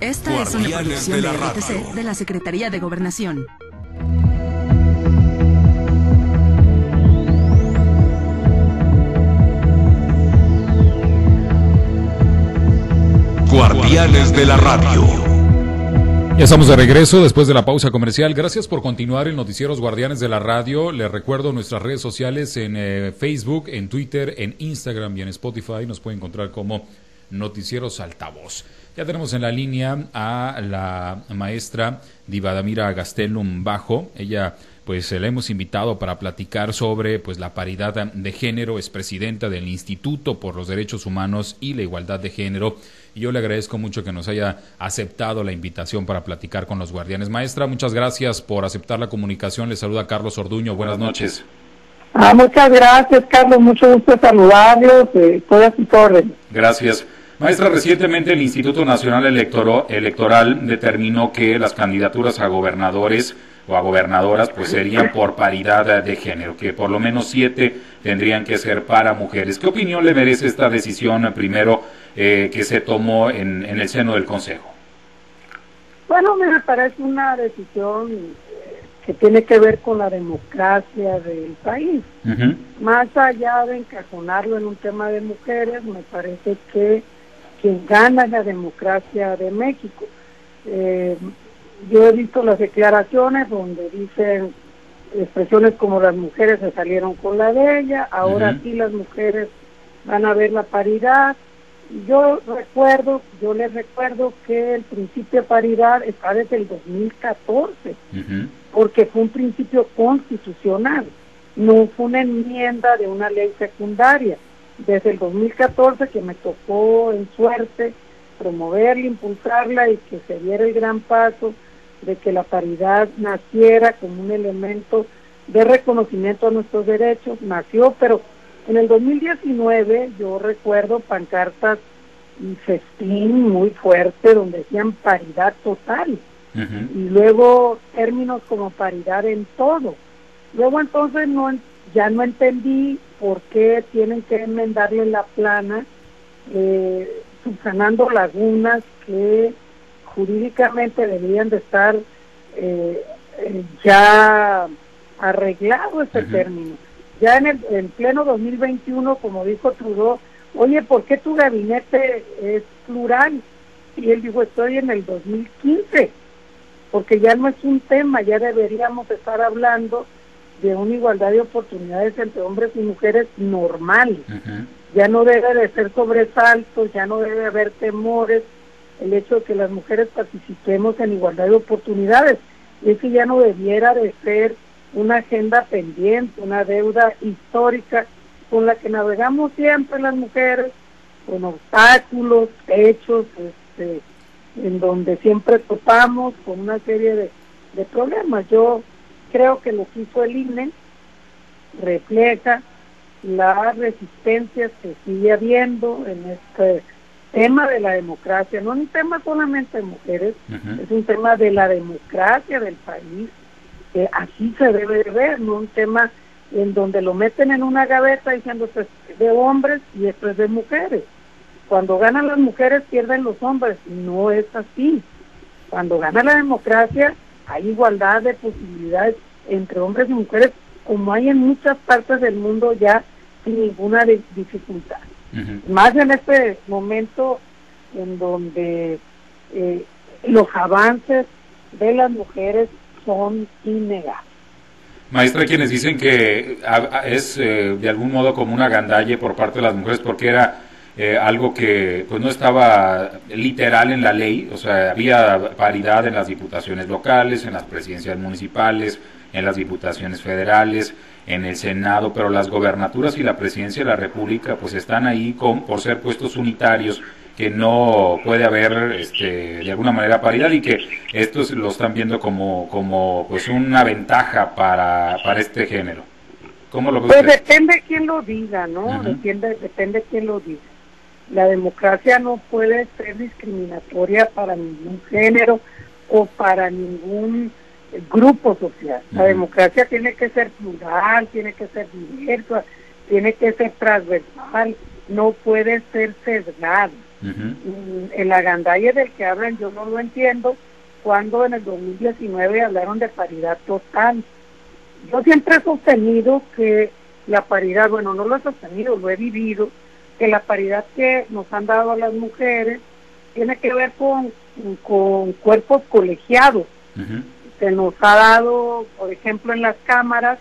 Esta es una producción de, RTC de la Secretaría de Gobernación. Guardianes de la Radio. Ya estamos de regreso después de la pausa comercial. Gracias por continuar en Noticieros Guardianes de la Radio. Les recuerdo nuestras redes sociales en eh, Facebook, en Twitter, en Instagram y en Spotify. Nos pueden encontrar como Noticieros Altavoz. Ya tenemos en la línea a la maestra Divadamira Gastelum Bajo. Ella, pues, la hemos invitado para platicar sobre, pues, la paridad de género. Es presidenta del Instituto por los Derechos Humanos y la Igualdad de Género. Y yo le agradezco mucho que nos haya aceptado la invitación para platicar con los guardianes. Maestra, muchas gracias por aceptar la comunicación. Le saluda Carlos Orduño. Buenas, noches. Ah, muchas gracias, Carlos. Mucho gusto saludarlos. Eh, estoy a su orden. Gracias. Maestra, recientemente el Instituto Nacional Electoral determinó que las candidaturas a gobernadores o a gobernadoras pues serían por paridad de género, que por lo menos siete tendrían que ser para mujeres. ¿Qué opinión le merece esta decisión primero eh, que se tomó en, el seno del Consejo? Bueno, me parece una decisión que tiene que ver con la democracia del país. Más allá de encajonarlo en un tema de mujeres, me parece que quien gana la democracia de México. Eh, yo he visto las declaraciones donde dicen expresiones como las mujeres se salieron con la de ella, ahora sí las mujeres van a ver la paridad. Yo recuerdo, yo les recuerdo que el principio de paridad está desde el 2014, porque fue un principio constitucional, no fue una enmienda de una ley secundaria desde el 2014 que me tocó en suerte promoverla, impulsarla y que se diera el gran paso de que la paridad naciera como un elemento de reconocimiento a nuestros derechos, nació, pero en el 2019 yo recuerdo pancartas y festín muy fuerte donde decían paridad total y luego términos como paridad en todo. Luego entonces no ya no entendí por qué tienen que enmendarle la plana, eh, subsanando lagunas que jurídicamente deberían de estar eh, eh, ya arreglado ese término. Ya en el pleno 2021, como dijo Trudeau, oye, ¿por qué tu gabinete es plural? Y él dijo, estoy en el 2015, porque ya no es un tema, ya deberíamos estar hablando de una igualdad de oportunidades entre hombres y mujeres normal. Ya no debe de ser sobresaltos, ya no debe haber temores el hecho de que las mujeres participemos en igualdad de oportunidades. Y que ya no debiera de ser una agenda pendiente, una deuda histórica con la que navegamos siempre las mujeres, con obstáculos, hechos, este, en donde siempre topamos con una serie de, de problemas. Yo creo que lo que hizo el INE refleja las resistencias que sigue habiendo en este tema de la democracia, no un tema solamente de mujeres, es un tema de la democracia del país, que así se debe de ver, no un tema en donde lo meten en una gaveta diciendo esto es de hombres y esto es de mujeres. Cuando ganan las mujeres pierden los hombres, no es así. Cuando gana la democracia hay igualdad de posibilidades entre hombres y mujeres como hay en muchas partes del mundo ya sin ninguna dificultad. Más en este momento en donde eh, los avances de las mujeres son innegables. Maestra, quienes dicen que es eh, de algún modo como una gandalle por parte de las mujeres porque era eh, algo que pues no estaba literal en la ley, o sea, había paridad en las diputaciones locales, en las presidencias municipales, en las diputaciones federales, en el Senado, pero las gobernaturas y la presidencia de la República pues están ahí con, por ser puestos unitarios que no puede haber este, de alguna manera paridad y que estos lo están viendo como, como pues una ventaja para, para este género. ¿Cómo lo Pues depende quién lo diga, ¿no? depende, depende quién lo diga. La democracia no puede ser discriminatoria para ningún género o para ningún grupo social. La democracia tiene que ser plural, tiene que ser diversa, tiene que ser transversal, no puede ser sesgada. Mm, el agandalle del que hablan yo no lo entiendo cuando en el 2019 hablaron de paridad total. Yo siempre he sostenido que la paridad, bueno, no lo he sostenido, lo he vivido, que la paridad que nos han dado a las mujeres tiene que ver con, con cuerpos colegiados. Se nos ha dado, por ejemplo, en las cámaras,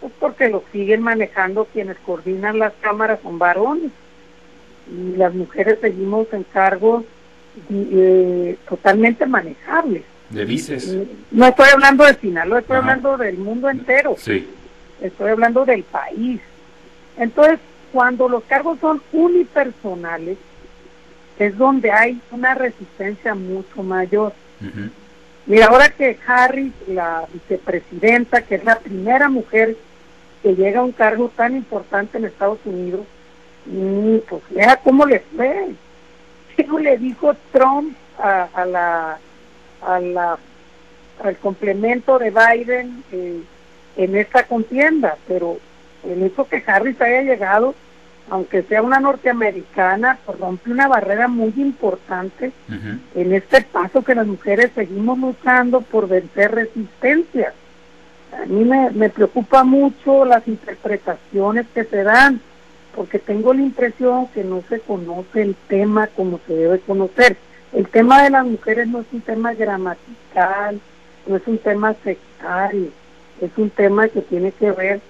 pues porque lo siguen manejando quienes coordinan las cámaras son varones y las mujeres seguimos en cargos eh, totalmente manejables. De vices. Eh, no estoy hablando de Sinaloa, estoy hablando del mundo entero. Sí. Estoy hablando del país. Entonces, cuando los cargos son unipersonales, es donde hay una resistencia mucho mayor. Mira, ahora que Harris, la vicepresidenta, que es la primera mujer que llega a un cargo tan importante en Estados Unidos, y pues vea cómo le fue. ¿Qué le dijo Trump a, la, a la, al complemento de Biden eh, en esta contienda? Pero el hecho que Harris haya llegado, aunque sea una norteamericana, pues rompe una barrera muy importante en este paso que las mujeres seguimos luchando por vencer resistencias. A mí me, me preocupa mucho las interpretaciones que se dan porque tengo la impresión que no se conoce el tema como se debe conocer. El tema de las mujeres no es un tema gramatical, no es un tema sectario, es un tema que tiene que ver,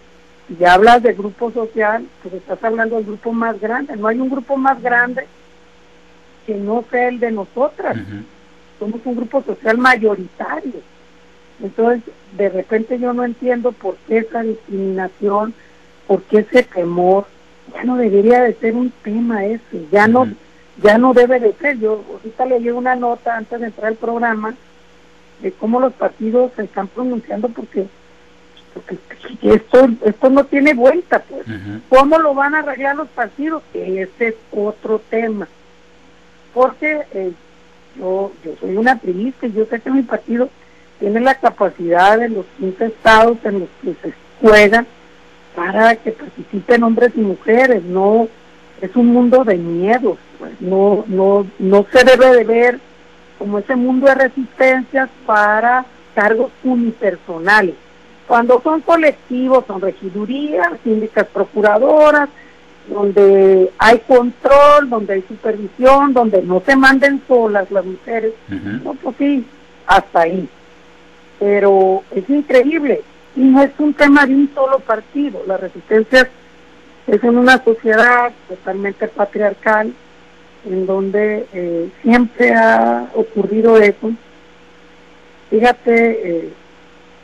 ya hablas de grupo social, pues estás hablando del grupo más grande, no hay un grupo más grande que no sea el de nosotras, somos un grupo social mayoritario. Entonces, de repente yo no entiendo por qué esa discriminación, por qué ese temor, ya no debería de ser un tema ese, ya no, ya no debe de ser. Yo ahorita leí una nota antes de entrar al programa de cómo los partidos se están pronunciando porque, porque esto, esto no tiene vuelta, pues. ¿Cómo lo van a arreglar los partidos? Ese es otro tema. Porque eh, yo, yo soy una triste, yo sé que mi partido tiene la capacidad de los 15 estados en los que se juegan para que participen hombres y mujeres, no es un mundo de miedos, pues no, no, no se debe de ver como ese mundo de resistencias para cargos unipersonales. Cuando son colectivos, son regidurías, síndicas procuradoras, donde hay control, donde hay supervisión, donde no se manden solas las mujeres, no, pues sí, hasta ahí. Pero es increíble, y no es un tema de un solo partido. La resistencia es en una sociedad totalmente patriarcal, en donde eh, siempre ha ocurrido eso. Fíjate eh,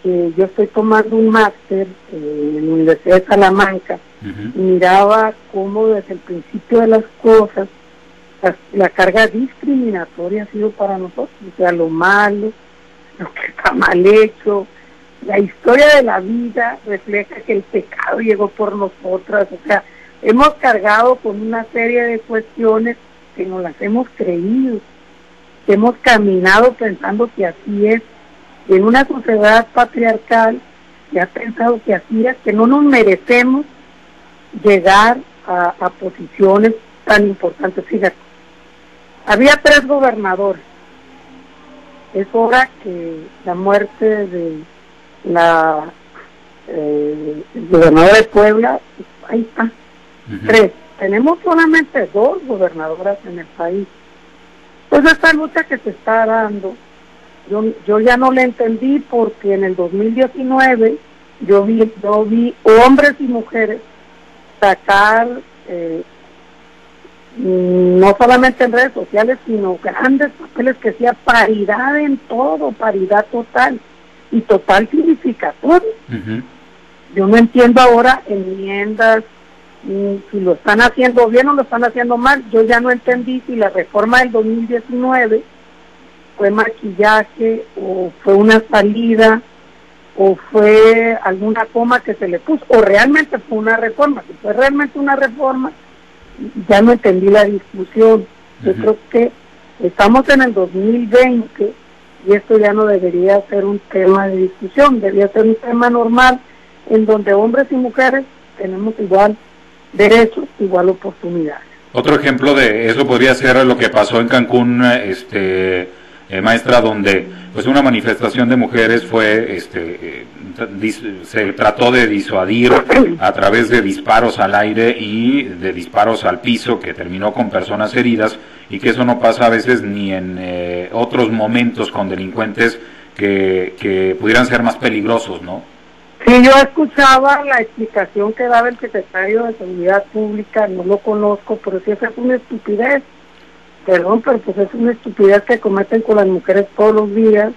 que yo estoy tomando un máster en la Universidad de Salamanca y miraba cómo desde el principio de las cosas la, la, carga discriminatoria ha sido para nosotros, o sea, lo malo, lo que está mal hecho, la historia de la vida refleja que el pecado llegó por nosotras, o sea, hemos cargado con una serie de cuestiones que nos las hemos creído, que hemos caminado pensando que así es, en una sociedad patriarcal que ha pensado que así es, que no nos merecemos llegar a, a posiciones tan importantes. Fíjate, había tres gobernadores. Es hora que la muerte de la eh, gobernadora de Puebla, ahí está. Tres. Tenemos solamente dos gobernadoras en el país. Pues esta lucha que se está dando, yo, yo ya no la entendí porque en el 2019 yo vi, yo vi hombres y mujeres sacar eh, no solamente en redes sociales, sino grandes papeles que sea paridad en todo, paridad total y total significatorio. Yo no entiendo ahora enmiendas, si lo están haciendo bien o lo están haciendo mal. Yo ya no entendí si la reforma del 2019 fue maquillaje o fue una salida o fue alguna coma que se le puso o realmente fue una reforma. Si fue realmente una reforma, ya no entendí la discusión. Yo creo que estamos en el 2020 y esto ya no debería ser un tema de discusión, debería ser un tema normal en donde hombres y mujeres tenemos igual derechos, igual oportunidades. Otro ejemplo de eso podría ser lo que pasó en Cancún, este, eh, maestra, donde pues una manifestación de mujeres fue, este, eh, se trató de disuadir a través de disparos al aire y de disparos al piso que terminó con personas heridas y que eso no pasa a veces ni en eh, otros momentos con delincuentes que, que pudieran ser más peligrosos, ¿no? Sí, yo escuchaba la explicación que daba el secretario de Seguridad Pública, no lo conozco, pero sí es una estupidez. Perdón, pero pues es una estupidez que cometen con las mujeres todos los días,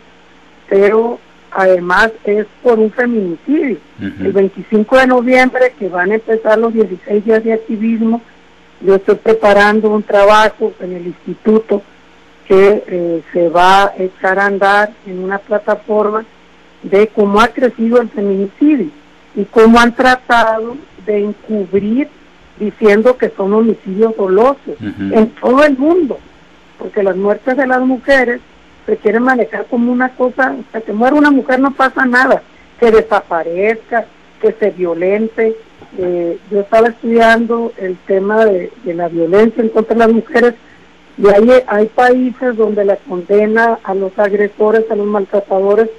pero además es por un feminicidio. El 25 de noviembre, que van a empezar los 16 días de activismo, yo estoy preparando un trabajo en el instituto que eh, se va a echar a andar en una plataforma de cómo ha crecido el feminicidio y cómo han tratado de encubrir diciendo que son homicidios dolosos en todo el mundo, porque las muertes de las mujeres se quieren manejar como una cosa, hasta que muera una mujer no pasa nada, que desaparezca, que se violente. Eh, yo estaba estudiando el tema de, de, la violencia en contra de las mujeres y hay, hay países donde la condena a los agresores, a los maltratadores,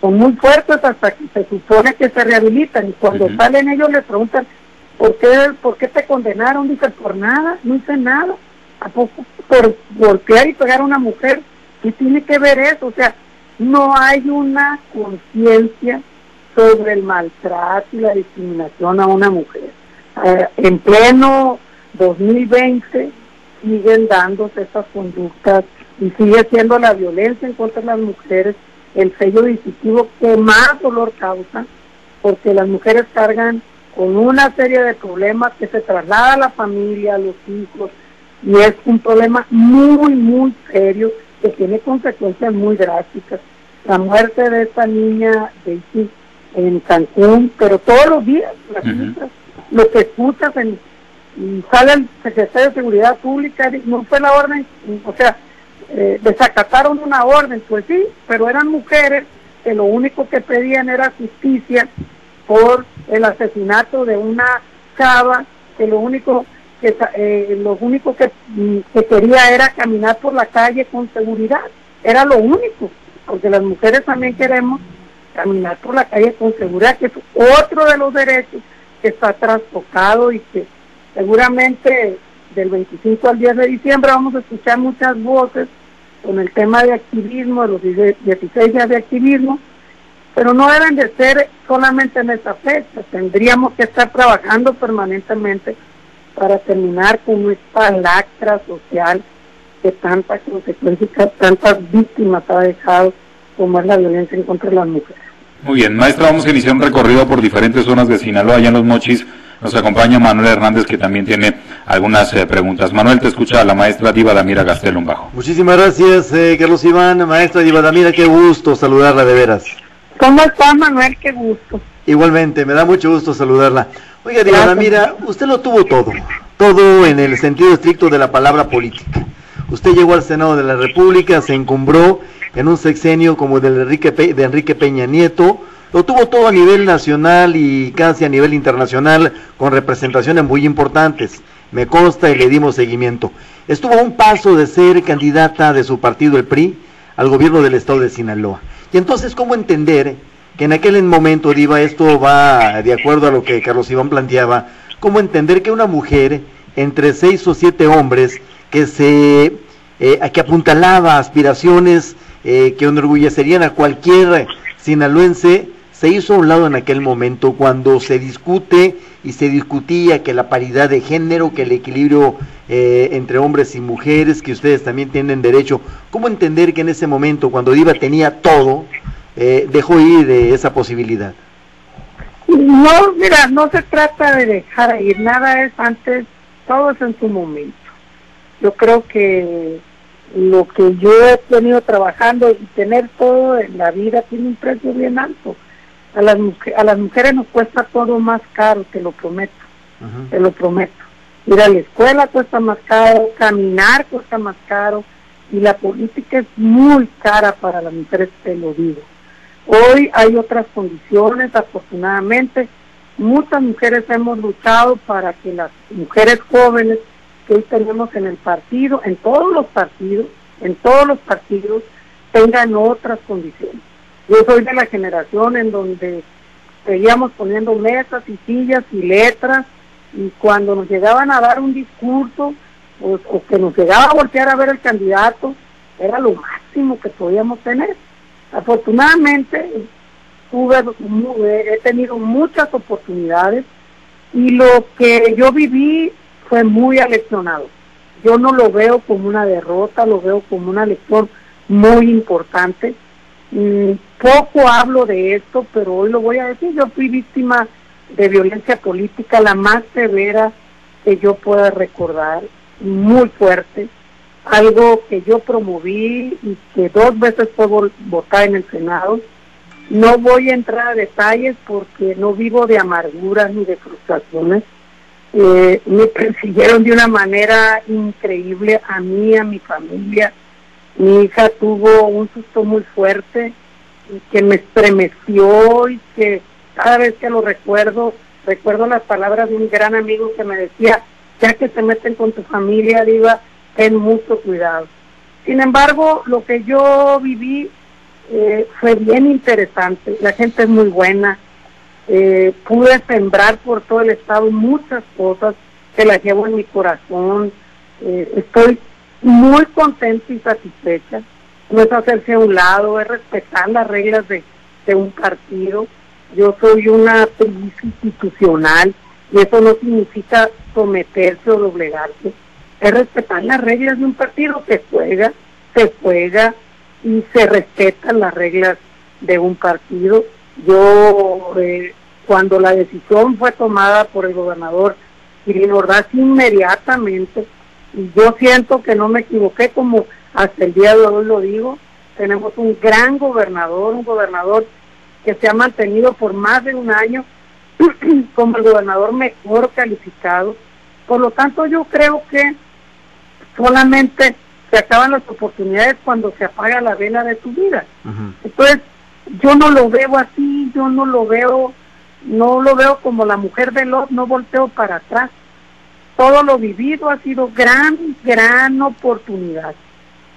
son muy fuertes hasta que se supone que se rehabilitan y cuando salen ellos les preguntan ¿por qué, ¿por qué te condenaron? Dicen, por nada, no hice nada. ¿A poco por golpear y pegar a una mujer? ¿Qué tiene que ver eso? O sea, no hay una conciencia sobre el maltrato y la discriminación a una mujer. Eh, en pleno 2020 siguen dándose esas conductas y sigue siendo la violencia en contra de las mujeres el sello distintivo que más dolor causa, porque las mujeres cargan con una serie de problemas que se traslada a la familia, a los hijos, y es un problema muy, muy serio que tiene consecuencias muy drásticas. La muerte de esta niña Daisy en Cancún, pero todos los días, lo que escuchas en, y sale el secretario de Seguridad Pública, no fue la orden, o sea, eh, desacataron una orden, pues sí, pero eran mujeres que lo único que pedían era justicia por el asesinato de una chava, que lo único que eh, lo único que, mm, que quería era caminar por la calle con seguridad, era lo único, porque las mujeres también queremos caminar por la calle con seguridad, que es otro de los derechos que está trastocado y que seguramente del 25 al 10 de diciembre vamos a escuchar muchas voces con el tema de activismo, de los 16 días de activismo, pero no deben de ser solamente en esta fecha, tendríamos que estar trabajando permanentemente para terminar con esta lacra social que tantas consecuencias, tantas víctimas ha dejado como es la violencia en contra de las mujeres. Muy bien, maestra, vamos a iniciar un recorrido por diferentes zonas de Sinaloa, allá en los Mochis, nos acompaña Manuel Hernández, que también tiene algunas eh, preguntas. Manuel, te escucha la maestra Diva Damira Gastelum Bajo. Muchísimas gracias, eh, Carlos Iván. Maestra Diva Damira, qué gusto saludarla de veras. ¿Cómo está, Manuel? Qué gusto. Igualmente, me da mucho gusto saludarla. Oiga, Diva Damira, usted lo tuvo todo, todo en el sentido estricto de la palabra política. Usted llegó al Senado de la República, se encumbró en un sexenio como el de Enrique, de Enrique Peña Nieto, lo tuvo todo a nivel nacional y casi a nivel internacional con representaciones muy importantes. Me consta y le dimos seguimiento. Estuvo a un paso de ser candidata de su partido, el PRI, al gobierno del estado de Sinaloa. Y entonces, ¿cómo entender que en aquel momento, Diva, esto va de acuerdo a lo que Carlos Iván planteaba, cómo entender que una mujer entre seis o siete hombres que se eh, que apuntalaba aspiraciones eh, que enorgullecerían a cualquier sinaloense se hizo a un lado en aquel momento cuando se discute y se discutía que la paridad de género, que el equilibrio eh, entre hombres y mujeres, que ustedes también tienen derecho. ¿Cómo entender que en ese momento, cuando Diva tenía todo, eh, dejó ir de esa posibilidad? No, mira, no se trata de dejar ir, nada es antes, todo es en su momento. Yo creo que lo que yo he tenido trabajando y tener todo en la vida tiene un precio bien alto a las, a las mujeres nos cuesta todo más caro, te lo prometo, te lo prometo. Ir a la escuela cuesta más caro, caminar cuesta más caro y la política es muy cara para las mujeres, te lo digo. Hoy hay otras condiciones, afortunadamente, muchas mujeres hemos luchado para que las mujeres jóvenes que hoy tenemos en el partido, en todos los partidos, en todos los partidos, tengan otras condiciones. Yo soy de la generación en donde seguíamos poniendo mesas y sillas y letras y cuando nos llegaban a dar un discurso o, o que nos llegaba a voltear a ver el candidato, era lo máximo que podíamos tener. Afortunadamente, tuve, he tenido muchas oportunidades y lo que yo viví fue muy aleccionado. Yo no lo veo como una derrota, lo veo como una lección muy importante. Mm, poco hablo de esto, pero hoy lo voy a decir. Yo fui víctima de violencia política, la más severa que yo pueda recordar, muy fuerte, algo que yo promoví y que dos veces fue votar en el Senado. No voy a entrar a detalles porque no vivo de amarguras ni de frustraciones. Eh, me persiguieron de una manera increíble a mí, a mi familia. Mi hija tuvo un susto muy fuerte y que me estremeció y que cada vez que lo recuerdo, recuerdo las palabras de un gran amigo que me decía, ya que se meten con tu familia, Diva, ten mucho cuidado. Sin embargo, lo que yo viví eh, fue bien interesante, la gente es muy buena, eh, pude sembrar por todo el estado muchas cosas que las llevo en mi corazón, eh, estoy muy contenta y satisfecha, no es hacerse a un lado, es respetar las reglas de, de un partido, yo soy una actriz institucional y eso no significa someterse o doblegarse, es respetar las reglas de un partido que juega, se juega y se respetan las reglas de un partido. Yo, eh, cuando la decisión fue tomada por el gobernador Quirino Ordaz inmediatamente, y yo siento que no me equivoqué, como hasta el día de hoy lo digo, tenemos un gran gobernador, un gobernador que se ha mantenido por más de un año como el gobernador mejor calificado. Por lo tanto, yo creo que solamente se acaban las oportunidades cuando se apaga la vela de tu vida. Entonces, yo no lo veo así, yo no lo veo, no lo veo como la mujer de Lot, no volteo para atrás. Todo lo vivido ha sido gran, gran oportunidad.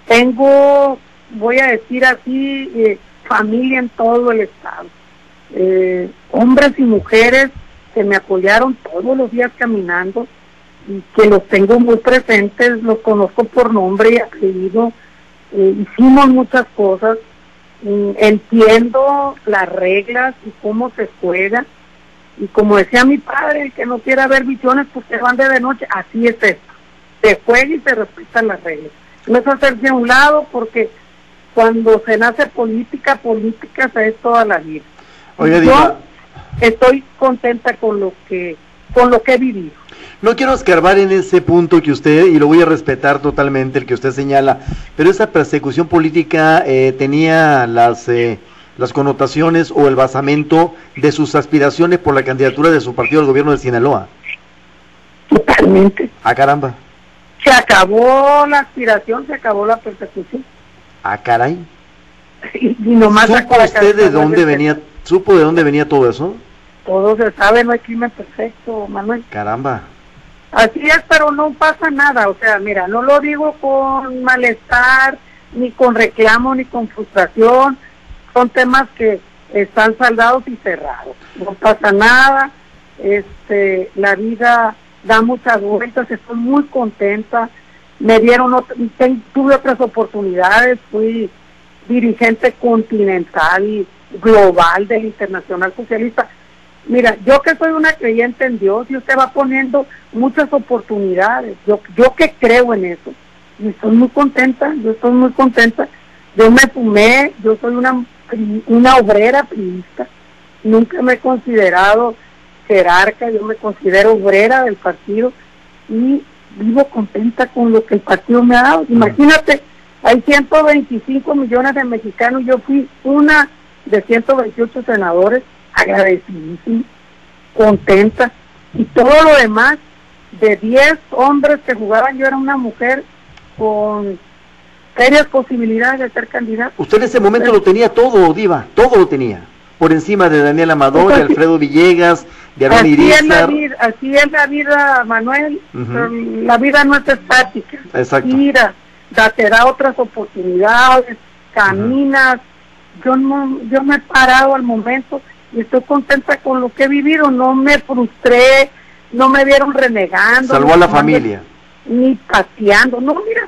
Tengo, voy a decir así, eh, familia en todo el estado. Eh, hombres y mujeres que me apoyaron todos los días caminando y que los tengo muy presentes, los conozco por nombre y apellido, eh, hicimos muchas cosas, mm, entiendo las reglas y cómo se juega, y como decía mi padre, el que no quiera ver visiones porque van de, de noche, así es esto, se juega y se respetan las reglas. No es hacerse a un lado porque cuando se nace política, política se es toda la vida. Yo estoy contenta con lo que con lo que he vivido. No quiero escarbar en ese punto que usted, y lo voy a respetar totalmente, el que usted señala, pero esa persecución política eh, tenía las, eh, las connotaciones o el basamento de sus aspiraciones por la candidatura de su partido al gobierno de Sinaloa. Totalmente. Ah, caramba. Se acabó la aspiración, se acabó la persecución. Ah, caray. Y, nomás ¿Supo usted de dónde venía, supo de dónde venía todo eso? Todo se sabe, no hay crimen perfecto, Manuel. Caramba. Así es, pero no pasa nada. O sea, mira, no lo digo con malestar, ni con reclamo, ni con frustración. Son temas que están saldados y cerrados. No pasa nada. Este, la vida da muchas vueltas. Estoy muy contenta. Me dieron, tuve otras oportunidades. Fui dirigente continental y global del Internacional Socialista Mira, yo que soy una creyente en Dios, y usted va poniendo muchas oportunidades. Yo, yo que creo en eso. Y estoy muy contenta, yo estoy muy contenta. Yo me fumé, yo soy una, una obrera priista. Nunca me he considerado jerarca, yo me considero obrera del partido y vivo contenta con lo que el partido me ha dado. Imagínate, hay 125 millones de mexicanos, yo fui una de 128 senadores agradecidísima, contenta. Y todo lo demás, de 10 hombres que jugaban, yo era una mujer con serias posibilidades de ser candidata. Usted en ese momento lo tenía todo, Diva, todo lo tenía. por encima de Daniel Amador, de Alfredo Villegas, de Aaron así es, la vida, así es la vida, Manuel. La vida no es estática. Exacto. Mira, te da otras oportunidades, caminas. Yo no, yo me he parado al momento y estoy contenta con lo que he vivido. No me frustré, no me vieron renegando. Salvó a la familia. Ni pateando. No, mira,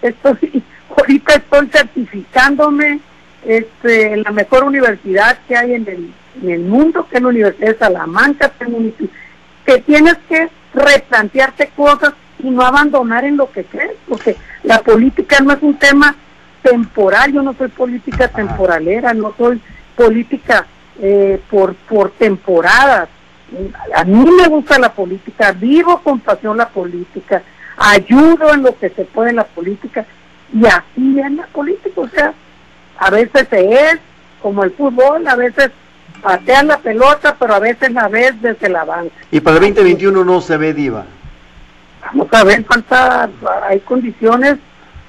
estoy, ahorita estoy certificándome este, en la mejor universidad que hay en el, en el mundo, que es la Universidad de Salamanca, que tienes que replantearte cosas y no abandonar en lo que crees, porque la política no es un tema temporal, yo no soy política temporalera, no soy política eh, por, por temporadas. A mí me gusta la política, vivo con pasión la política, ayudo en lo que se puede en la política y así es la política, o sea, a veces se es como el fútbol, a veces patean la pelota, pero a veces la ves desde la banca. Y para el 2021 no se ve diva. Vamos a ver, falta, hay condiciones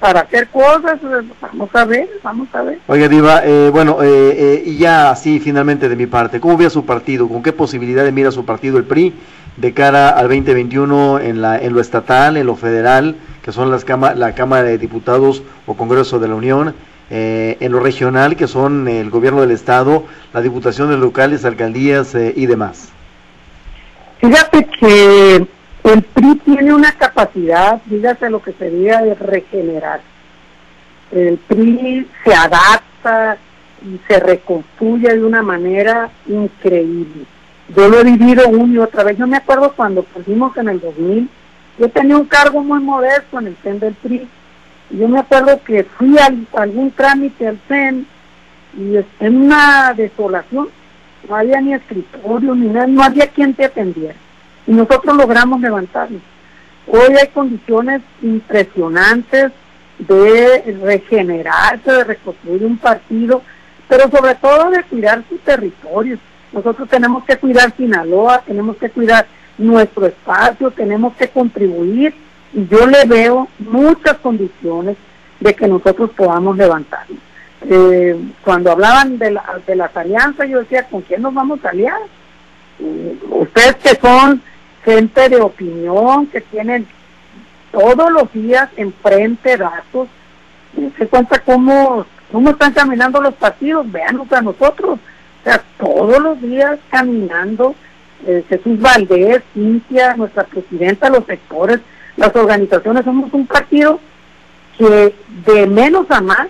para hacer cosas, vamos a ver, vamos a ver. Oiga, Diva, eh, bueno, eh, eh, y ya así finalmente de mi parte, ¿cómo ve a su partido? ¿Con qué posibilidades mira su partido, el PRI, de cara al 2021 en, la, en lo estatal, en lo federal, que son las cama, la Cámara de Diputados o Congreso de la Unión, en lo regional, que son el gobierno del Estado, las diputaciones locales, alcaldías y demás? Fíjate que el PRI tiene una capacidad, dígase lo que sería de regenerar. El PRI se adapta y se reconstruye de una manera increíble. Yo lo he vivido una y otra vez. Yo me acuerdo cuando pusimos en el 2000, yo tenía un cargo muy modesto en el CEN del PRI. Yo me acuerdo que fui a, algún trámite al CEN y en una desolación. No había ni escritorio ni nada, no había quien te atendiera y nosotros logramos levantarnos. Hoy hay condiciones impresionantes de regenerarse, de reconstruir un partido, pero sobre todo de cuidar su territorio. Nosotros tenemos que cuidar Sinaloa, tenemos que cuidar nuestro espacio, tenemos que contribuir y yo le veo muchas condiciones de que nosotros podamos levantarnos. Eh, cuando hablaban de, de las alianzas, yo decía, ¿con quién nos vamos a aliar? ustedes que son gente de opinión que tienen todos los días enfrente datos, se cuenta cómo, cómo están caminando los partidos, veanos a nosotros, o sea, todos los días caminando, eh, Jesús Valdés, Cintia, nuestra presidenta, los sectores, las organizaciones, somos un partido que de menos a más,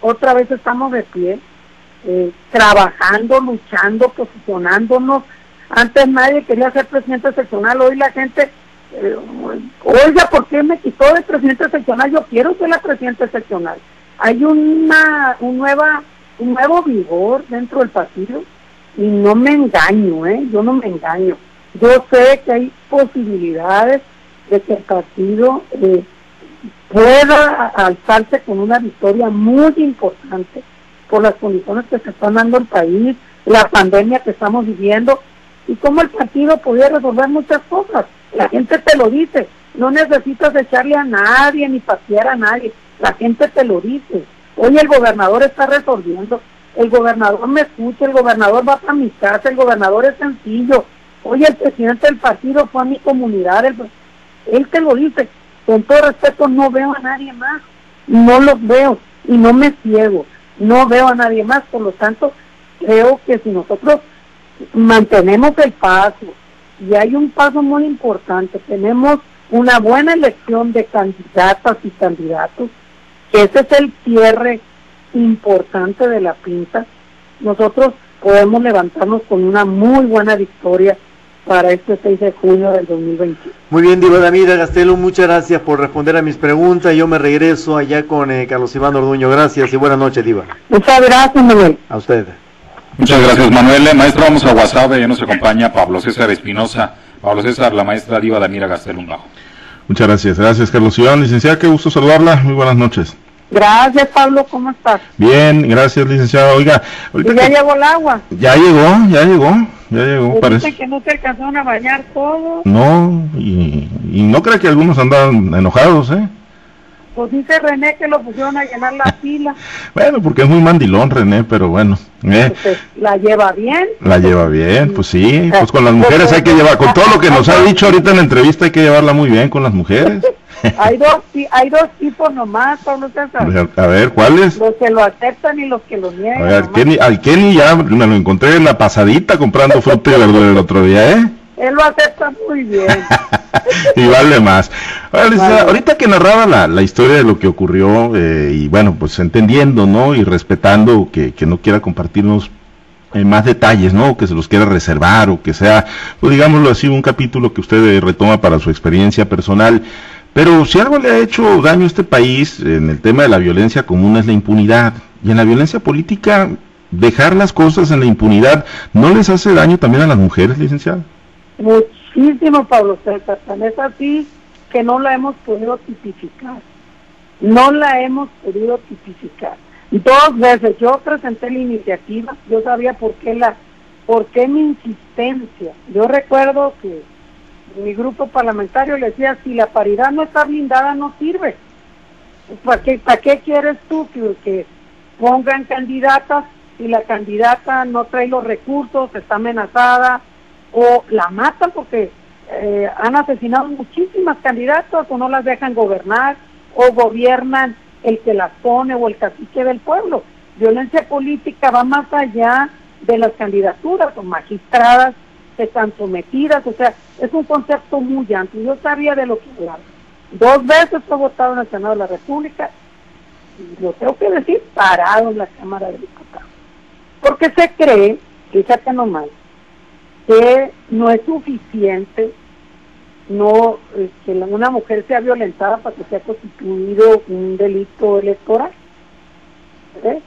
otra vez estamos de pie, eh, trabajando, luchando, posicionándonos antes nadie quería ser presidente seccional, hoy la gente, eh, oiga, ¿por qué me quitó de presidente seccional? Yo quiero ser la presidente seccional. Hay una, un, nueva, un nuevo vigor dentro del partido y no me engaño, ¿eh? Yo no me engaño. Yo sé que hay posibilidades de que el partido eh, pueda alzarse con una victoria muy importante por las condiciones que se están dando el país, la pandemia que estamos viviendo y cómo el partido podía resolver muchas cosas. La gente te lo dice, no necesitas echarle a nadie ni pasear a nadie, la gente te lo dice. Hoy el gobernador está resolviendo, el gobernador me escucha, el gobernador va para mi casa, el gobernador es sencillo. Hoy el presidente del partido fue a mi comunidad, él te lo dice, con todo respeto no veo a nadie más, no los veo y no me ciego, no veo a nadie más, por lo tanto creo que si nosotros mantenemos el paso y hay un paso muy importante, tenemos una buena elección de candidatas y candidatos, ese es el cierre importante de la pinta, nosotros podemos levantarnos con una muy buena victoria para este 6 de junio del 2020. Muy bien, Diva Damira Gastelo, muchas gracias por responder a mis preguntas. Yo me regreso allá con eh, Carlos Iván Orduño. Gracias y buenas noches, Diva. Muchas gracias, Manuel. A usted. Muchas gracias, Manuel. Maestro, vamos a WhatsApp. Ya nos acompaña Pablo César Espinosa. Pablo César, la maestra Diva Damira Gastelumbajo. Muchas gracias. Gracias, Carlos Iván. Licenciada, qué gusto saludarla. Muy buenas noches. Gracias, Pablo. ¿Cómo estás? Bien, gracias, licenciada. Oiga, ya llegó el agua. Ya llegó, ya llegó, ya llegó. Parece que no se alcanzaron a bañar todos. No, y, y no creo que algunos andan enojados, ¿eh? Pues dice René que lo pusieron a llenar la fila. bueno, porque es muy mandilón René, pero bueno. Eh. Pues, la lleva bien. La lleva bien, pues sí. Pues con las mujeres hay que llevar, con todo lo que nos ha dicho ahorita en la entrevista hay que llevarla muy bien con las mujeres. hay dos hay dos tipos nomás, Pablo César. A ver, ¿cuáles? Los que lo aceptan y los que lo niegan. A ver, al Kenny, ya me lo encontré en la pasadita comprando fruta y verdura el otro día, ¿eh? Él lo acepta muy bien. y vale más. Ahorita que narraba la, la, historia de lo que ocurrió, eh, y bueno, pues entendiendo, ¿no? Y respetando que, que no quiera compartirnos eh, más detalles, ¿no? Que se los quiera reservar o que sea, pues digámoslo así, un capítulo que usted eh, retoma para su experiencia personal. Pero si algo le ha hecho daño a este país en el tema de la violencia común es la impunidad. Y en la violencia política, dejar las cosas en la impunidad, ¿no les hace daño también a las mujeres, licenciado? Muchísimo, Pablo César. Tan es así que no la hemos podido tipificar. No la hemos podido tipificar. Dos veces yo presenté la iniciativa, yo sabía por qué la, por qué mi insistencia. Yo recuerdo que mi grupo parlamentario le decía, si la paridad no está blindada, no sirve. ¿Para qué, para qué quieres tú que, que pongan candidatas si la candidata no trae los recursos, está amenazada o la matan porque eh, han asesinado muchísimas candidatas o no las dejan gobernar o gobiernan el que las pone o el cacique del pueblo. Violencia política va más allá de las candidaturas o magistradas que están sometidas, o sea, es un concepto muy amplio. Yo sabía de lo que hablaba. Dos veces fue votado en el Senado de la República, y lo tengo que decir, parado en la Cámara de Diputados. Porque se cree, fíjate nomás, que no es suficiente no eh, que una mujer sea violentada para que sea constituido un delito electoral. ¿Eh?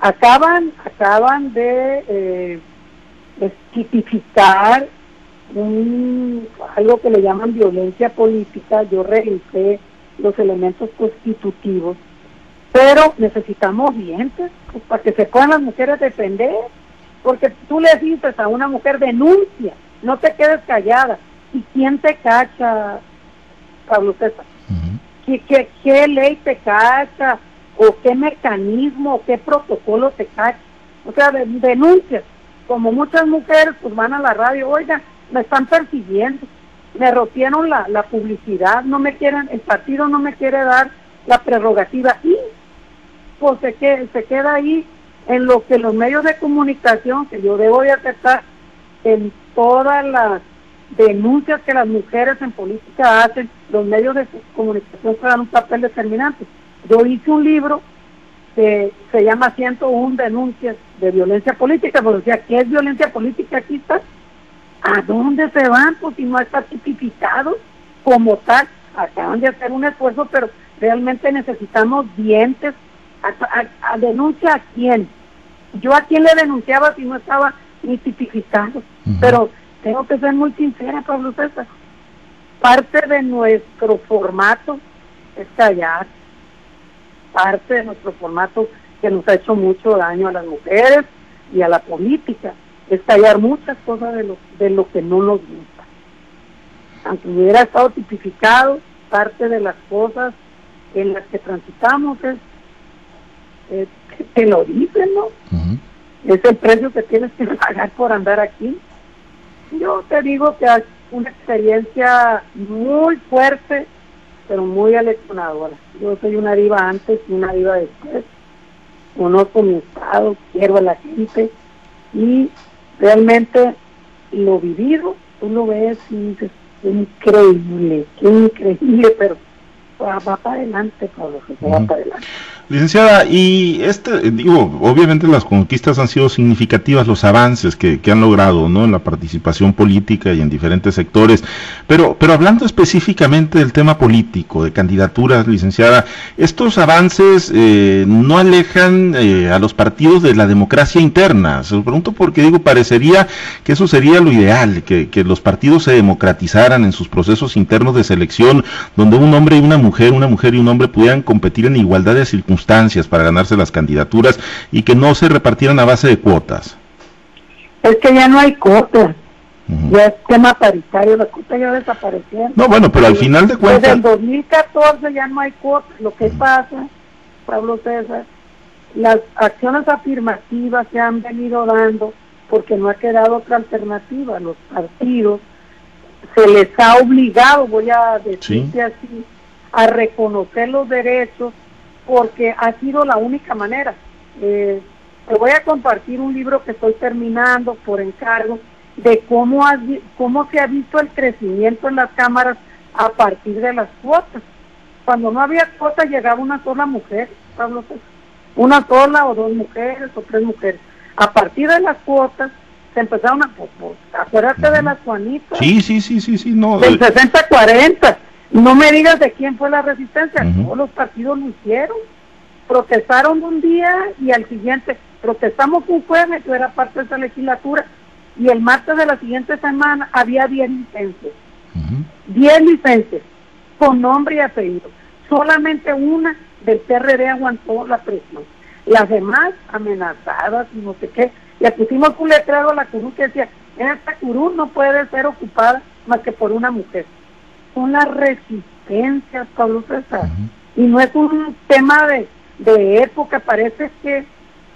Acaban, acaban de eh, tipificar un, algo que le llaman violencia política. Yo revisé los elementos constitutivos, pero necesitamos dientes pues, para que se puedan las mujeres defender. Porque tú le dices a una mujer denuncia, no te quedes callada ¿Y quién te cacha, Pablo César? ¿Qué, qué, ley te cacha? ¿O qué mecanismo, o qué protocolo te cacha? O sea, denuncias. Como muchas mujeres pues van a la radio, oiga, me están persiguiendo, me rompieron la, la publicidad, no me quieren, el partido no me quiere dar la prerrogativa y pues se, que, se queda ahí en lo que los medios de comunicación, que yo debo de aceptar en todas las denuncias que las mujeres en política hacen, los medios de comunicación juegan un papel determinante. Yo hice un libro que se llama 101 denuncias de violencia política, pero decía, ¿qué es violencia política? Aquí está. ¿A dónde se van? Pues si no está tipificado como tal. Acaban de hacer un esfuerzo, pero realmente necesitamos dientes. ¿A, denuncia a quién? Yo a quién le denunciaba si no estaba ni tipificado. Pero tengo que ser muy sincera, Pablo César. Parte de nuestro formato es callar. Parte de nuestro formato que nos ha hecho mucho daño a las mujeres y a la política es callar muchas cosas de lo, de lo que no nos gusta. Aunque hubiera estado tipificado, parte de las cosas en las que transitamos es, que lo dicen, ¿no? Es el precio que tienes que pagar por andar aquí. Yo te digo que es una experiencia muy fuerte, pero muy aleccionadora. Yo soy una diva antes y una diva después. Conozco mi estado, quiero a la gente y realmente lo vivido, tú lo ves y dices, qué increíble, qué increíble, pero va, para adelante, Pablo, va para adelante. Licenciada, y este, digo, obviamente las conquistas han sido significativas, los avances que, que, han logrado, ¿no? En la participación política y en diferentes sectores, pero, pero hablando específicamente del tema político, de candidaturas, licenciada, estos avances eh, no alejan eh, a los partidos de la democracia interna. Se lo pregunto porque, digo, parecería que eso sería lo ideal, que, que los partidos se democratizaran en sus procesos internos de selección, donde un hombre y una mujer, una mujer y un hombre pudieran competir en igualdad de circunstancias para ganarse las candidaturas y que no se repartieran a base de cuotas? Es que ya no hay cuotas. Ya es tema paritario, la cuota ya desaparecieron. No, bueno, pero al final de cuentas... Desde el 2014 ya no hay cuota. Lo que pasa, Pablo César, las acciones afirmativas se han venido dando porque no ha quedado otra alternativa. Los partidos se les ha obligado, voy a decirte así, a reconocer los derechos porque ha sido la única manera. Eh, te voy a compartir un libro que estoy terminando por encargo de cómo, cómo se ha visto el crecimiento en las cámaras a partir de las cuotas. Cuando no había cuotas llegaba una sola mujer, Pablo una sola o dos mujeres o tres mujeres. A partir de las cuotas se empezaron a... Pues, pues, acuérdate de las Juanitas. Sí, sí, sí, sí, sí, no. Del 60-40. No me digas de quién fue la resistencia. Todos los partidos lo hicieron. Protestaron un día y al siguiente protestamos un jueves, yo era parte de esa legislatura, y el martes de la siguiente semana había 10 licencias. 10 licencias, con nombre y apellido. Solamente una del PRD aguantó la presión. Las demás amenazadas y no sé qué. Le pusimos un letrero a la curul que decía, esta curul no puede ser ocupada más que por una mujer. Son las resistencias, Pablo César. Y no es un tema de, de época, parece que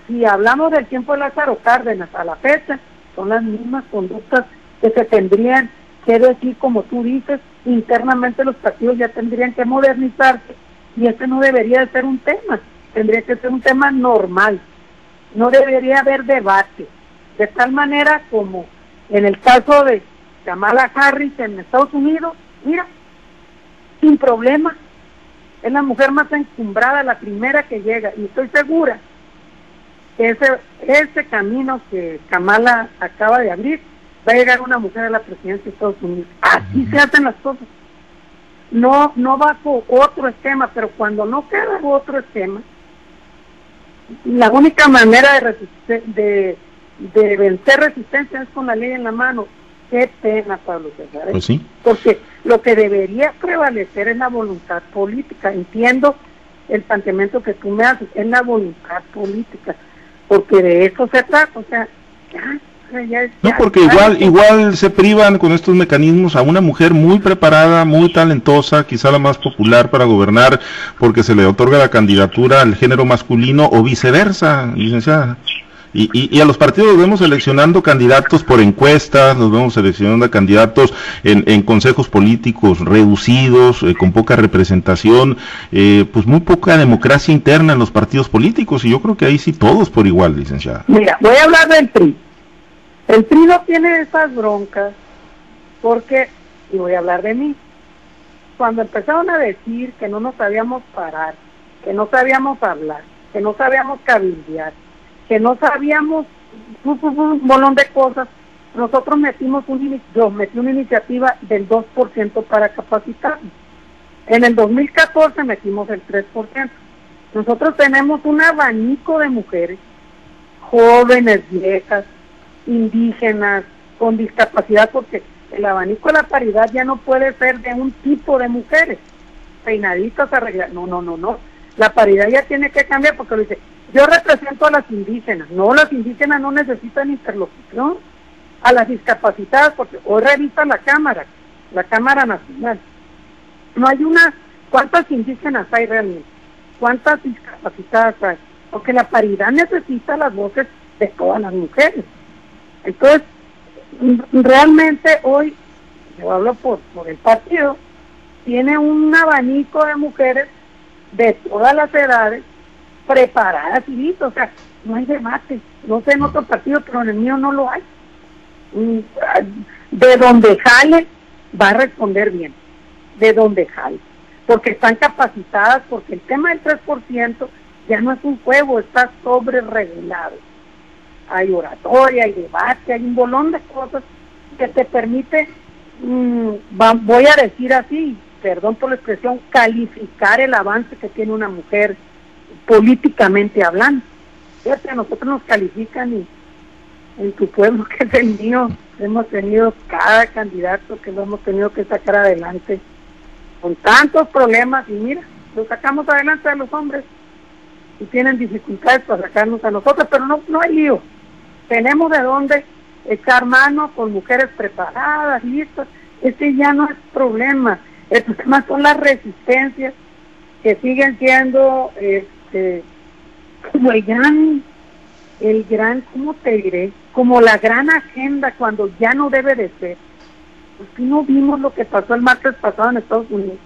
si hablamos del tiempo de Lázaro Cárdenas a la fecha, son las mismas conductas que se tendrían que decir, como tú dices, internamente los partidos ya tendrían que modernizarse y este no debería de ser un tema, tendría que ser un tema normal, no debería haber debate, de tal manera como en el caso de Kamala Harris en Estados Unidos, mira, sin problema, es la mujer más encumbrada, la primera que llega, y estoy segura ese, ese camino que Kamala acaba de abrir, va a llegar una mujer a la presidencia de Estados Unidos. Así se hacen las cosas. No, no bajo otro esquema, pero cuando no queda otro esquema, la única manera de, de, de vencer resistencia es con la ley en la mano. Qué pena, Pablo César. ¿eh? Pues sí. Porque lo que debería prevalecer es la voluntad política. Entiendo el planteamiento que tú me haces, es la voluntad política porque de eso se trata, o sea, ya, no, porque igual, igual se privan con estos mecanismos a una mujer muy preparada, muy talentosa, quizá la más popular para gobernar, porque se le otorga la candidatura al género masculino o viceversa, licenciada. Y, y, a los partidos los vemos seleccionando candidatos por encuestas, los vemos seleccionando a candidatos en, en consejos políticos reducidos, eh, con poca representación, eh, pues muy poca democracia interna en los partidos políticos, y yo creo que ahí sí todos por igual, licenciada. Mira, voy a hablar del PRI. El PRI no tiene esas broncas, porque, y voy a hablar de mí, cuando empezaron a decir que no nos sabíamos parar, que no sabíamos hablar, que no sabíamos cabildear, que no sabíamos un bolón de cosas, nosotros metimos un, yo metí una iniciativa del 2% para capacitarnos. En el 2014 metimos el 3%. Nosotros tenemos un abanico de mujeres, jóvenes, viejas, indígenas, con discapacidad, porque el abanico de la paridad ya no puede ser de un tipo de mujeres, peinaditas, arregladas. No, no, no, no. La paridad ya tiene que cambiar porque lo dice, yo represento a las indígenas, no, las indígenas no necesitan interlocución, a las discapacitadas, porque hoy revisa la Cámara, la Cámara Nacional. No hay una, ¿cuántas indígenas hay realmente? ¿Cuántas discapacitadas hay? Porque la paridad necesita las voces de todas las mujeres. Entonces, realmente hoy, yo hablo por, por el partido, tiene un abanico de mujeres de todas las edades preparadas y listas. O sea, no hay debate. No sé en otro partido, pero en el mío no lo hay. Mm, de donde jale, va a responder bien. De donde jale. Porque están capacitadas, porque el tema del 3% ya no es un juego, está sobre regulado. Hay oratoria, hay debate, hay un bolón de cosas que te permite, mm, voy a decir así, perdón por la expresión, calificar el avance que tiene una mujer políticamente hablando. Fíjate, a nosotros nos califican y en tu pueblo, que es el mío, hemos tenido cada candidato que lo hemos tenido que sacar adelante con tantos problemas y mira, lo sacamos adelante a los hombres y tienen dificultades para sacarnos a nosotros, pero no, no hay lío. Tenemos de dónde echar mano con mujeres preparadas, listas. Ese ya no es problema. El problema son las resistencias que siguen siendo este, como el gran, el gran, ¿cómo te diré? Como la gran agenda cuando ya no debe de ser. Porque no vimos lo que pasó el martes pasado en Estados Unidos.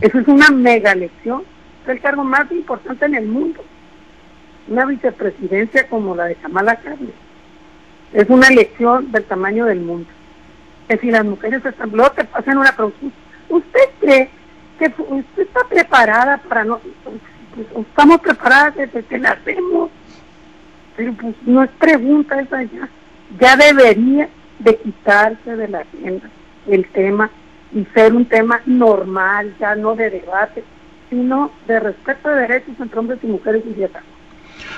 Eso es una mega elección. Es el cargo más importante en el mundo. Una vicepresidencia como la de Kamala Harris. Es una elección del tamaño del mundo. Que si las mujeres están... Luego te pasan una pregunta. ¿Usted cree que usted está preparada para no... Pues, estamos preparadas desde que nacemos? Pero pues no es pregunta esa ya. Ya debería de quitarse de la agenda el tema y ser un tema normal, ya no de debate, sino de respeto de derechos entre hombres y mujeres y.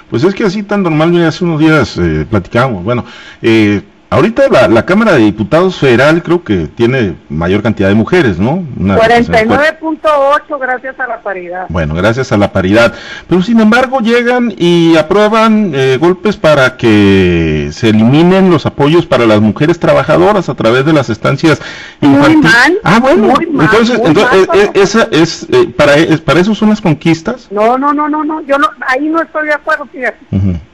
Pues es que así tan normal, hace unos días eh, platicamos, bueno, eh, Ahorita la, Cámara de Diputados Federal creo que tiene mayor cantidad de mujeres, ¿no? 49.8 gracias a la paridad. Bueno, gracias a la paridad. Pero sin embargo llegan y aprueban eh, golpes para que se eliminen los apoyos para las mujeres trabajadoras a través de las estancias infantiles. Ah, bueno. entonces, entonces eh, eh, esa es, para, para eso son las conquistas. No, no, no, no, no. Yo no, ahí no estoy de acuerdo, fíjate.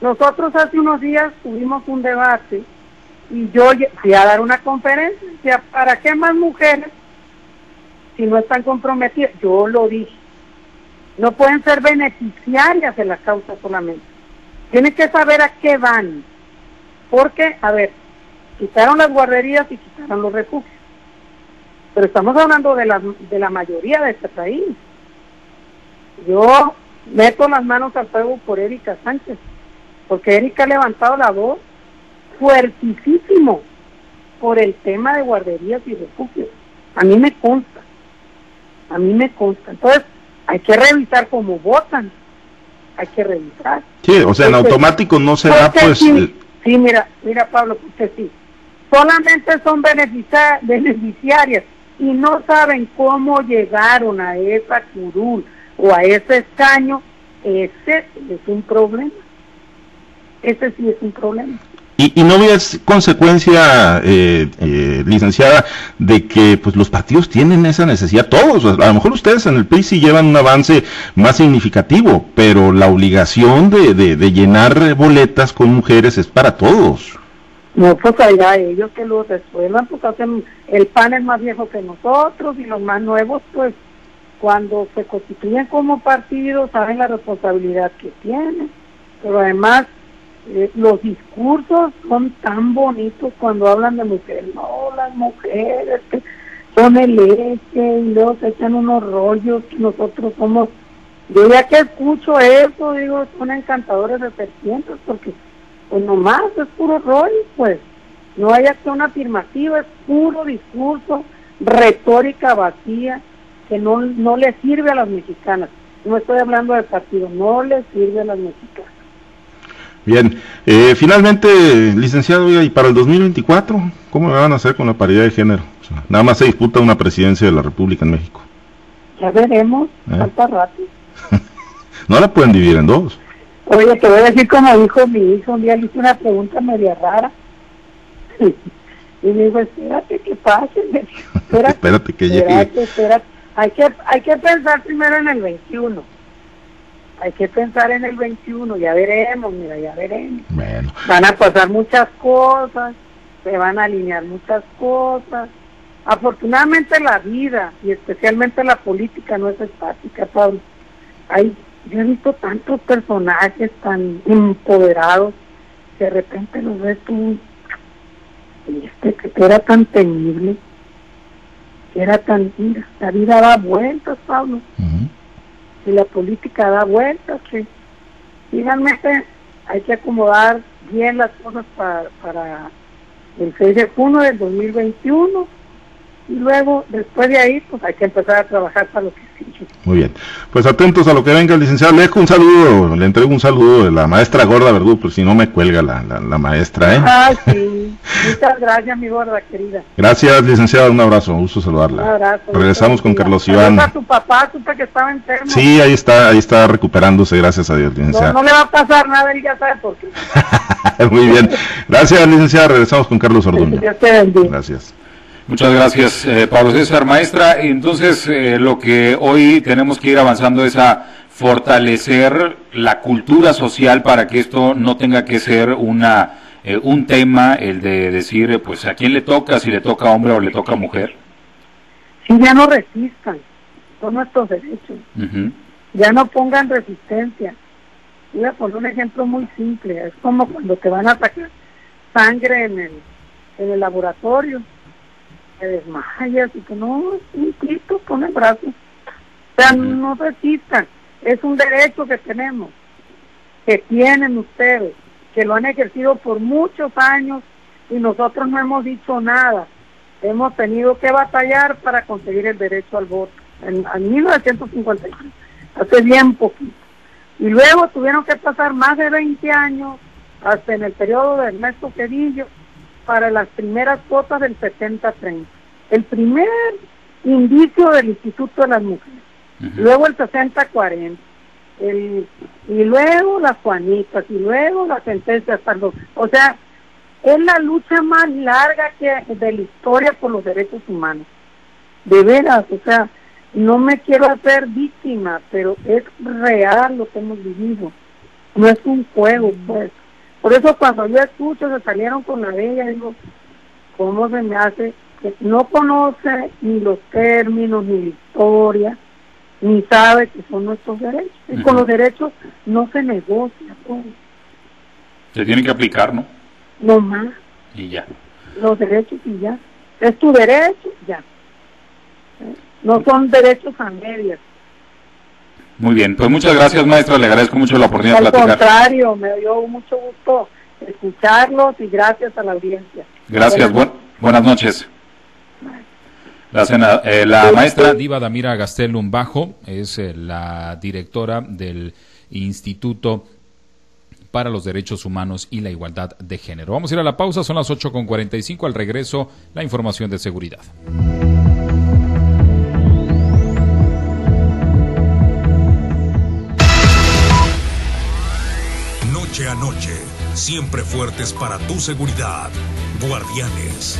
Nosotros hace unos días tuvimos un debate y yo fui a dar una conferencia, ¿para qué más mujeres si no están comprometidas? Yo lo dije. No pueden ser beneficiarias de la causa solamente. Tienen que saber a qué van. Porque, a ver, quitaron las guarderías y quitaron los refugios. Pero estamos hablando de la, de la mayoría de este país. Yo meto las manos al fuego por Erika Sánchez, porque Erika ha levantado la voz fuertísimo por el tema de guarderías y refugios. A mí me consta, a mí me consta. Entonces, hay que revisar cómo votan, hay que revisar. Sí, o sea, en automático no se da pues... Sí, sí, mira, mira Pablo, usted sí. Solamente son beneficiarias y no saben cómo llegaron a esa curul o a ese escaño, ese es un problema. Ese sí es un problema. Y, y, no es consecuencia, eh, eh, licenciada, de que pues los partidos tienen esa necesidad, todos, a lo mejor ustedes en el PRI sí llevan un avance más significativo, pero la obligación de, de, llenar boletas con mujeres es para todos. No, pues allá ellos que lo resuelvan, porque hacen, el PAN es más viejo que nosotros y los más nuevos, pues cuando se constituyen como partidos saben la responsabilidad que tienen, pero además eh, los discursos son tan bonitos cuando hablan de mujeres. No, las mujeres que son el eje y luego se echan unos rollos nosotros somos. Yo ya que escucho eso, digo, son encantadores de serpientes porque pues nomás es puro rollo, pues. No hay acción afirmativa, es puro discurso, retórica vacía que no, no le sirve a las mexicanas. No estoy hablando del partido, no le sirve a las mexicanas. Bien, eh, finalmente, licenciado, y para el 2024, ¿cómo van a hacer con la paridad de género? nada más se disputa una presidencia de la República en México. Ya veremos, ¿Eh? falta rato. no la pueden dividir en dos. Oye, te voy a decir como dijo mi hijo, un día le hice una pregunta media rara. y me dijo, espérate que pase. Espérate, espérate que llegue. Espérate, Hay que, hay que pensar primero en el 21 hay que pensar en el 21, ya veremos, mira, ya veremos. Van a pasar muchas cosas, se van a alinear muchas cosas. Afortunadamente la vida y especialmente la política no es estática, Pablo. Hay, yo he visto tantos personajes tan empoderados que de repente los ves tú, este, que era tan temible, que era tan, mira, la vida da vueltas, Pablo y la política da vueltas, sí. Finalmente hay que acomodar bien las cosas para, para el 6 de junio del 2021 y luego después de ahí pues hay que empezar a trabajar para lo que. Muy bien, pues atentos a lo que venga, licenciado. Le dejo un saludo, le entrego un saludo de la maestra Gorda Verdú, pues si no me cuelga la, la, maestra, ¿eh? Ah, sí. Muchas gracias, mi gorda querida. Gracias, licenciada. Un abrazo. Un gusto saludarla. Un abrazo. Regresamos con Carlos Iván. a tu papá, supe que estaba enfermo. Sí, ahí está, ahí está recuperándose, gracias a Dios, licenciada. no le va a pasar nada, él ya sabe por qué. Muy bien. Gracias, licenciada. Regresamos con Carlos Orduña. Gracias. Muchas gracias, eh, Pablo César. Maestra, entonces eh, lo que hoy tenemos que ir avanzando es a fortalecer la cultura social para que esto no tenga que ser una eh, un tema, el de decir, eh, pues, a quién le toca, si le toca hombre o le toca mujer. Si ya no resistan, son nuestros derechos. Ujú. Ya no pongan resistencia. Voy a poner un ejemplo muy simple. Es como cuando te van a sacar sangre en el, en el laboratorio. Te desmayas y que no, un pito, pon el brazo. O sea, no resistan. Es un derecho que tenemos, que tienen ustedes, que lo han ejercido por muchos años y nosotros no hemos dicho nada. Hemos tenido que batallar para conseguir el derecho al voto en, en 1955, hace bien poquito. Y luego tuvieron que pasar más de 20 años, hasta en el periodo de Ernesto Cedillo, para las primeras cuotas del 70-30. El primer indicio del Instituto de las Mujeres. Luego el 60-40. El, y luego las Juanitas, y luego la sentencia hasta los... O sea, es la lucha más larga que de la historia por los derechos humanos. De veras, o sea, no me quiero hacer víctima, pero es real lo que hemos vivido. No es un juego, pues. Por eso cuando yo escucho se salieron con la de ella, digo, ¿cómo se me hace? Que no conoce ni los términos, ni la historia, ni sabe que son nuestros derechos. Y con los derechos no se negocia, pues. Se tiene que aplicar, ¿no? no más. Y ya. los derechos y ya. Es tu derecho, ya. ¿Eh? No son derechos a medias. Muy bien. Pues muchas gracias, maestra. Le agradezco mucho la oportunidad de Al platicar. contrario, me dio mucho gusto escucharlos y gracias a la audiencia. Gracias. Buenas buen- buenas noches. La, sena- eh, la maestra Diva Damira Gastelum Bajo es eh, la directora del Instituto para los Derechos Humanos y la Igualdad de Género. Vamos a ir a la pausa, son las 8.45. Al regreso, la información de seguridad. Noche noche, siempre fuertes para tu seguridad. Guardianes